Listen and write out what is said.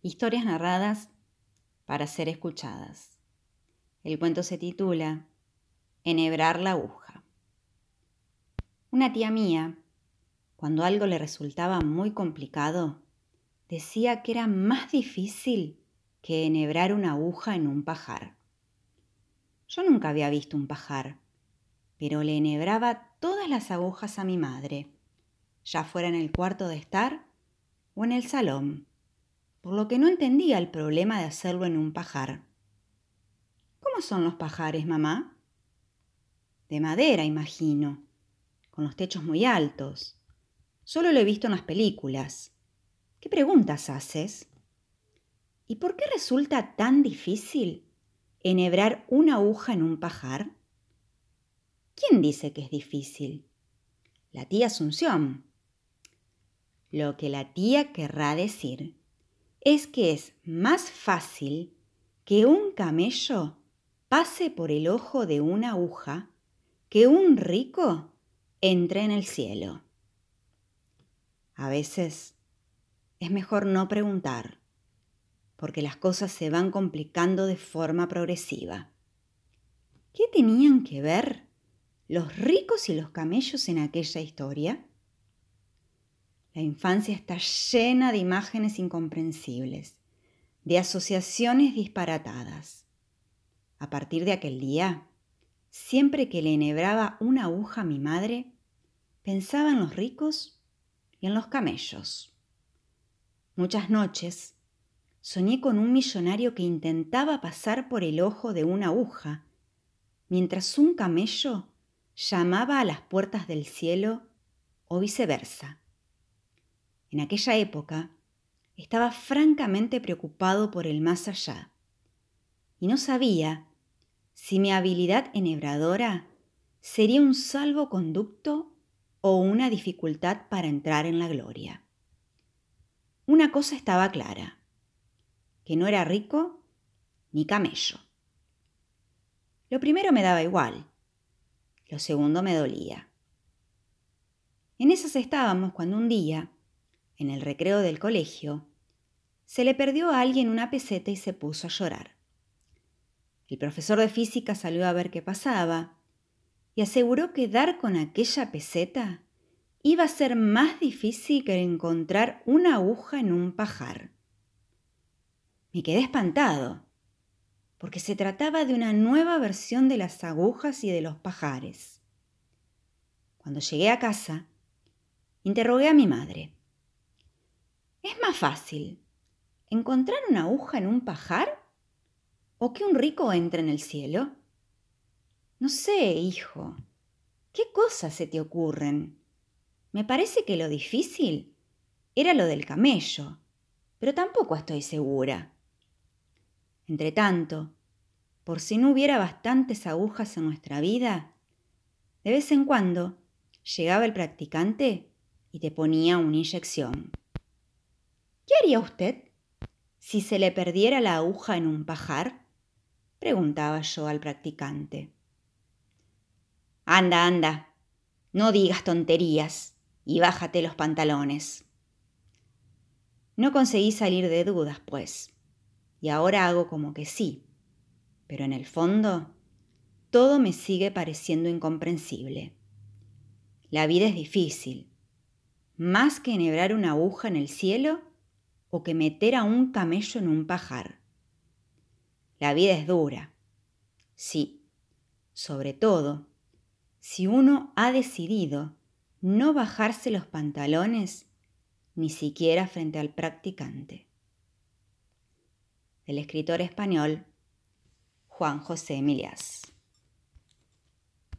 Historias narradas para ser escuchadas. El cuento se titula Enhebrar la aguja. Una tía mía, cuando algo le resultaba muy complicado, decía que era más difícil que enhebrar una aguja en un pajar. Yo nunca había visto un pajar, pero le enhebraba todas las agujas a mi madre, ya fuera en el cuarto de estar o en el salón por lo que no entendía el problema de hacerlo en un pajar. ¿Cómo son los pajares, mamá? De madera, imagino, con los techos muy altos. Solo lo he visto en las películas. ¿Qué preguntas haces? ¿Y por qué resulta tan difícil enhebrar una aguja en un pajar? ¿Quién dice que es difícil? La tía Asunción. Lo que la tía querrá decir es que es más fácil que un camello pase por el ojo de una aguja que un rico entre en el cielo. A veces es mejor no preguntar, porque las cosas se van complicando de forma progresiva. ¿Qué tenían que ver los ricos y los camellos en aquella historia? La infancia está llena de imágenes incomprensibles, de asociaciones disparatadas. A partir de aquel día, siempre que le enhebraba una aguja a mi madre, pensaba en los ricos y en los camellos. Muchas noches soñé con un millonario que intentaba pasar por el ojo de una aguja, mientras un camello llamaba a las puertas del cielo o viceversa. En aquella época estaba francamente preocupado por el más allá y no sabía si mi habilidad enhebradora sería un salvoconducto o una dificultad para entrar en la gloria. Una cosa estaba clara, que no era rico ni camello. Lo primero me daba igual, lo segundo me dolía. En esas estábamos cuando un día en el recreo del colegio, se le perdió a alguien una peseta y se puso a llorar. El profesor de física salió a ver qué pasaba y aseguró que dar con aquella peseta iba a ser más difícil que encontrar una aguja en un pajar. Me quedé espantado, porque se trataba de una nueva versión de las agujas y de los pajares. Cuando llegué a casa, interrogué a mi madre. ¿Es más fácil encontrar una aguja en un pajar o que un rico entre en el cielo? No sé, hijo. ¿Qué cosas se te ocurren? Me parece que lo difícil era lo del camello, pero tampoco estoy segura. Entretanto, por si no hubiera bastantes agujas en nuestra vida, de vez en cuando llegaba el practicante y te ponía una inyección. ¿Qué haría usted si se le perdiera la aguja en un pajar? preguntaba yo al practicante. Anda, anda, no digas tonterías y bájate los pantalones. No conseguí salir de dudas, pues, y ahora hago como que sí, pero en el fondo todo me sigue pareciendo incomprensible. La vida es difícil. Más que enhebrar una aguja en el cielo, o que meter a un camello en un pajar. La vida es dura. Sí, sobre todo, si uno ha decidido no bajarse los pantalones ni siquiera frente al practicante. El escritor español Juan José Emilias.